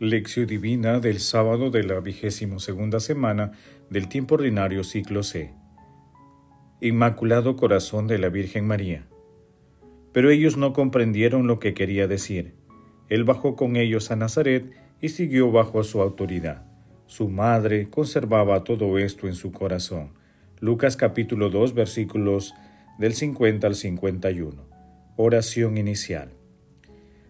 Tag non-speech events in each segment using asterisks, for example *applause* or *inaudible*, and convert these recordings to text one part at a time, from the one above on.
Lección Divina del sábado de la vigésimo segunda semana del tiempo ordinario ciclo C. Inmaculado Corazón de la Virgen María. Pero ellos no comprendieron lo que quería decir. Él bajó con ellos a Nazaret y siguió bajo su autoridad. Su madre conservaba todo esto en su corazón. Lucas capítulo 2 versículos del 50 al 51. Oración inicial.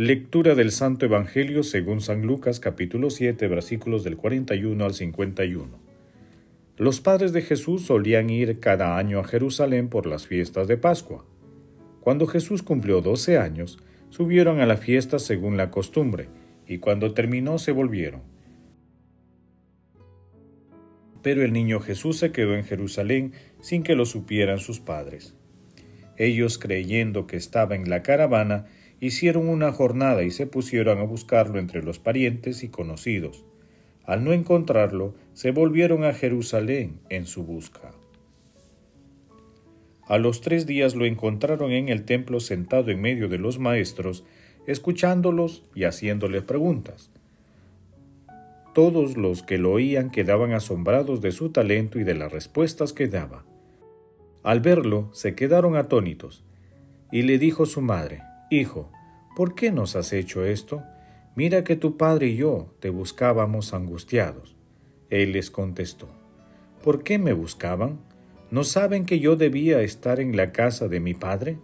Lectura del Santo Evangelio según San Lucas capítulo 7 versículos del 41 al 51. Los padres de Jesús solían ir cada año a Jerusalén por las fiestas de Pascua. Cuando Jesús cumplió doce años, subieron a la fiesta según la costumbre, y cuando terminó se volvieron. Pero el niño Jesús se quedó en Jerusalén sin que lo supieran sus padres. Ellos, creyendo que estaba en la caravana, hicieron una jornada y se pusieron a buscarlo entre los parientes y conocidos. Al no encontrarlo, se volvieron a Jerusalén en su busca. A los tres días lo encontraron en el templo sentado en medio de los maestros, escuchándolos y haciéndoles preguntas. Todos los que lo oían quedaban asombrados de su talento y de las respuestas que daba. Al verlo, se quedaron atónitos, y le dijo su madre, Hijo, ¿por qué nos has hecho esto? Mira que tu padre y yo te buscábamos angustiados. Él les contestó, ¿por qué me buscaban? ¿No saben que yo debía estar en la casa de mi padre?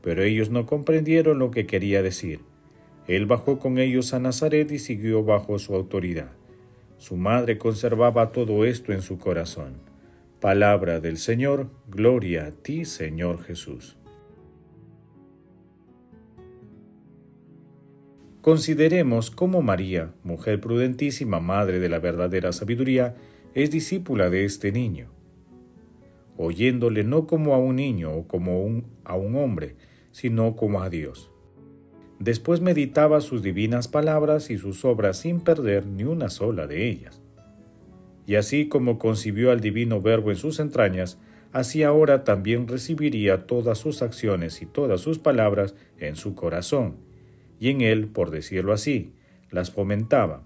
Pero ellos no comprendieron lo que quería decir. Él bajó con ellos a Nazaret y siguió bajo su autoridad. Su madre conservaba todo esto en su corazón. Palabra del Señor, gloria a ti, Señor Jesús. Consideremos cómo María, mujer prudentísima, madre de la verdadera sabiduría, es discípula de este niño, oyéndole no como a un niño o como a un hombre, sino como a Dios. Después meditaba sus divinas palabras y sus obras sin perder ni una sola de ellas. Y así como concibió al divino Verbo en sus entrañas, así ahora también recibiría todas sus acciones y todas sus palabras en su corazón y en él, por decirlo así, las fomentaba.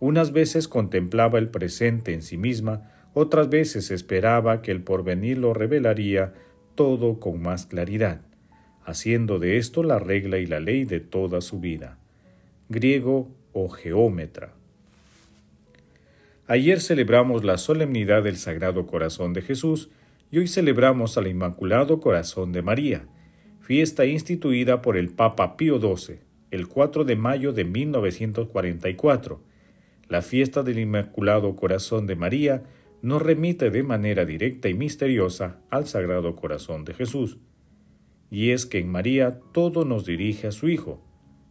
Unas veces contemplaba el presente en sí misma, otras veces esperaba que el porvenir lo revelaría todo con más claridad, haciendo de esto la regla y la ley de toda su vida. Griego o geómetra. Ayer celebramos la solemnidad del Sagrado Corazón de Jesús y hoy celebramos al Inmaculado Corazón de María, fiesta instituida por el Papa Pío XII el 4 de mayo de 1944. La fiesta del Inmaculado Corazón de María nos remite de manera directa y misteriosa al Sagrado Corazón de Jesús. Y es que en María todo nos dirige a su Hijo.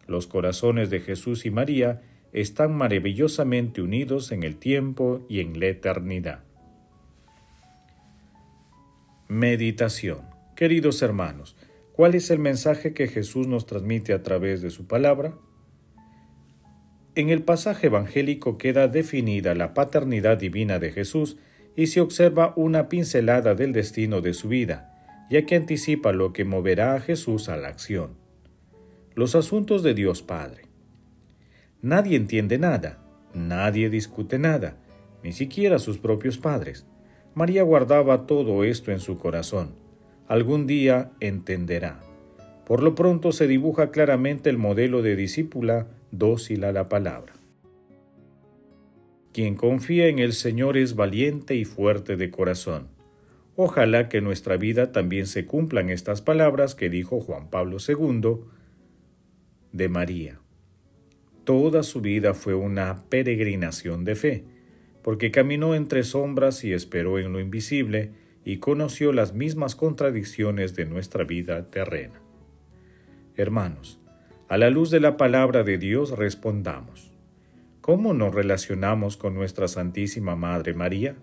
Los corazones de Jesús y María están maravillosamente unidos en el tiempo y en la eternidad. Meditación. Queridos hermanos, ¿Cuál es el mensaje que Jesús nos transmite a través de su palabra? En el pasaje evangélico queda definida la paternidad divina de Jesús y se observa una pincelada del destino de su vida, ya que anticipa lo que moverá a Jesús a la acción. Los asuntos de Dios Padre. Nadie entiende nada, nadie discute nada, ni siquiera sus propios padres. María guardaba todo esto en su corazón algún día entenderá. Por lo pronto se dibuja claramente el modelo de discípula dócil a la palabra. Quien confía en el Señor es valiente y fuerte de corazón. Ojalá que en nuestra vida también se cumplan estas palabras que dijo Juan Pablo II de María. Toda su vida fue una peregrinación de fe, porque caminó entre sombras y esperó en lo invisible, y conoció las mismas contradicciones de nuestra vida terrena. Hermanos, a la luz de la palabra de Dios respondamos. ¿Cómo nos relacionamos con nuestra Santísima Madre María?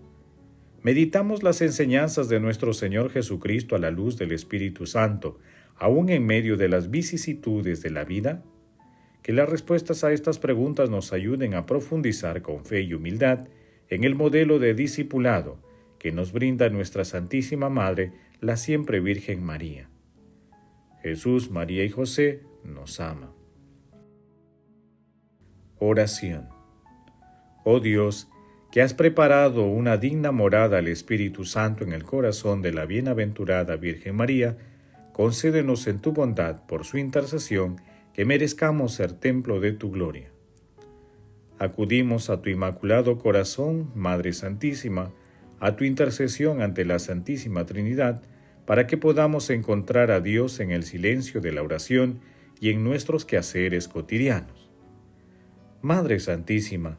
¿Meditamos las enseñanzas de nuestro Señor Jesucristo a la luz del Espíritu Santo, aún en medio de las vicisitudes de la vida? Que las respuestas a estas preguntas nos ayuden a profundizar con fe y humildad en el modelo de discipulado que nos brinda nuestra Santísima Madre, la siempre Virgen María. Jesús, María y José nos ama. Oración. Oh Dios, que has preparado una digna morada al Espíritu Santo en el corazón de la bienaventurada Virgen María, concédenos en tu bondad, por su intercesión, que merezcamos ser templo de tu gloria. Acudimos a tu inmaculado corazón, Madre Santísima, a tu intercesión ante la Santísima Trinidad, para que podamos encontrar a Dios en el silencio de la oración y en nuestros quehaceres cotidianos. Madre Santísima,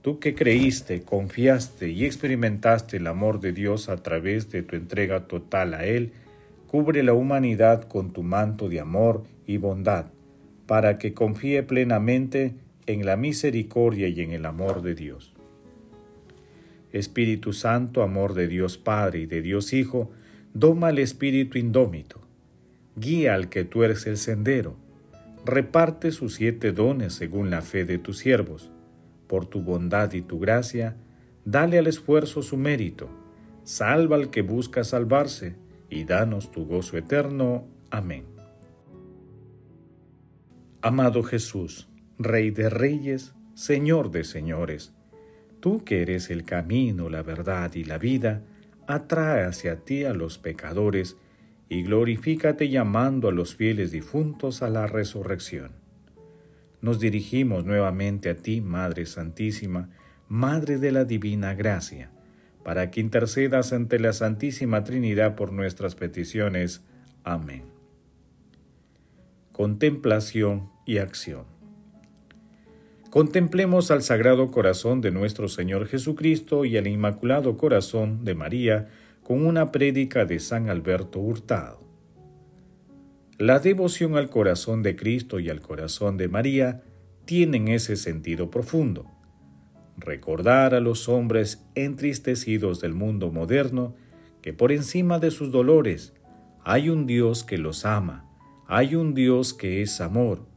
tú que creíste, confiaste y experimentaste el amor de Dios a través de tu entrega total a Él, cubre la humanidad con tu manto de amor y bondad, para que confíe plenamente en la misericordia y en el amor de Dios. Espíritu Santo, amor de Dios Padre y de Dios Hijo, doma al espíritu indómito, guía al que tuerce el sendero, reparte sus siete dones según la fe de tus siervos. Por tu bondad y tu gracia, dale al esfuerzo su mérito, salva al que busca salvarse, y danos tu gozo eterno. Amén. Amado Jesús, Rey de Reyes, Señor de Señores, tú que eres el camino, la verdad y la vida, atrae hacia ti a los pecadores y glorifícate llamando a los fieles difuntos a la resurrección. Nos dirigimos nuevamente a ti, Madre Santísima, Madre de la Divina Gracia, para que intercedas ante la Santísima Trinidad por nuestras peticiones. Amén. Contemplación y acción. Contemplemos al Sagrado Corazón de nuestro Señor Jesucristo y al Inmaculado Corazón de María con una prédica de San Alberto Hurtado. La devoción al corazón de Cristo y al corazón de María tienen ese sentido profundo. Recordar a los hombres entristecidos del mundo moderno que por encima de sus dolores hay un Dios que los ama, hay un Dios que es amor,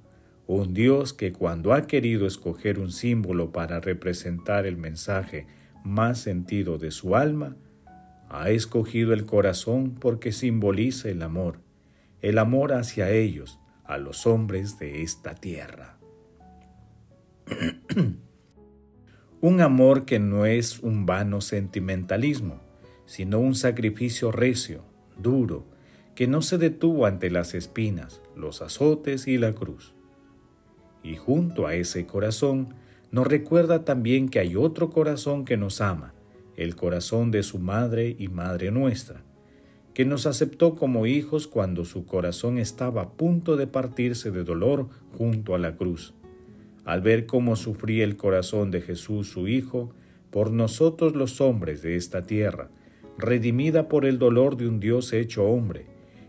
un Dios que cuando ha querido escoger un símbolo para representar el mensaje más sentido de su alma, ha escogido el corazón porque simboliza el amor, el amor hacia ellos, a los hombres de esta tierra. *clears throat* un amor que no es un vano sentimentalismo, sino un sacrificio recio, duro, que no se detuvo ante las espinas, los azotes y la cruz. Y junto a ese corazón nos recuerda también que hay otro corazón que nos ama, el corazón de su Madre y Madre nuestra, que nos aceptó como hijos cuando su corazón estaba a punto de partirse de dolor junto a la cruz. Al ver cómo sufría el corazón de Jesús su Hijo, por nosotros los hombres de esta tierra, redimida por el dolor de un Dios hecho hombre,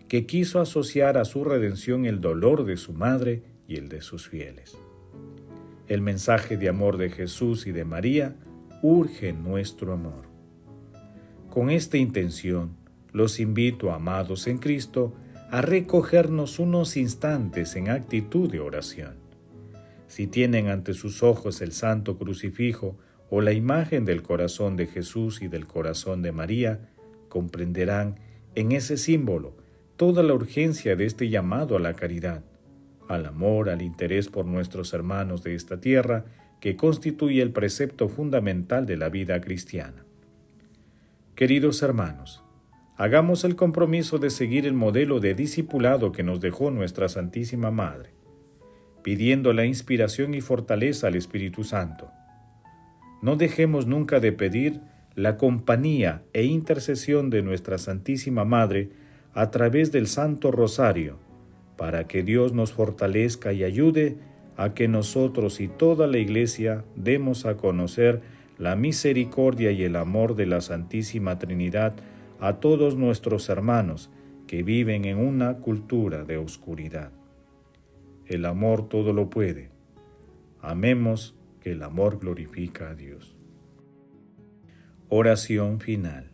que quiso asociar a su redención el dolor de su madre y el de sus fieles. El mensaje de amor de Jesús y de María urge nuestro amor. Con esta intención, los invito, amados en Cristo, a recogernos unos instantes en actitud de oración. Si tienen ante sus ojos el santo crucifijo o la imagen del corazón de Jesús y del corazón de María, comprenderán en ese símbolo toda la urgencia de este llamado a la caridad al amor, al interés por nuestros hermanos de esta tierra, que constituye el precepto fundamental de la vida cristiana. Queridos hermanos, hagamos el compromiso de seguir el modelo de discipulado que nos dejó nuestra Santísima Madre, pidiendo la inspiración y fortaleza al Espíritu Santo. No dejemos nunca de pedir la compañía e intercesión de nuestra Santísima Madre a través del Santo Rosario, para que Dios nos fortalezca y ayude a que nosotros y toda la Iglesia demos a conocer la misericordia y el amor de la Santísima Trinidad a todos nuestros hermanos que viven en una cultura de oscuridad. El amor todo lo puede. Amemos que el amor glorifica a Dios. Oración final.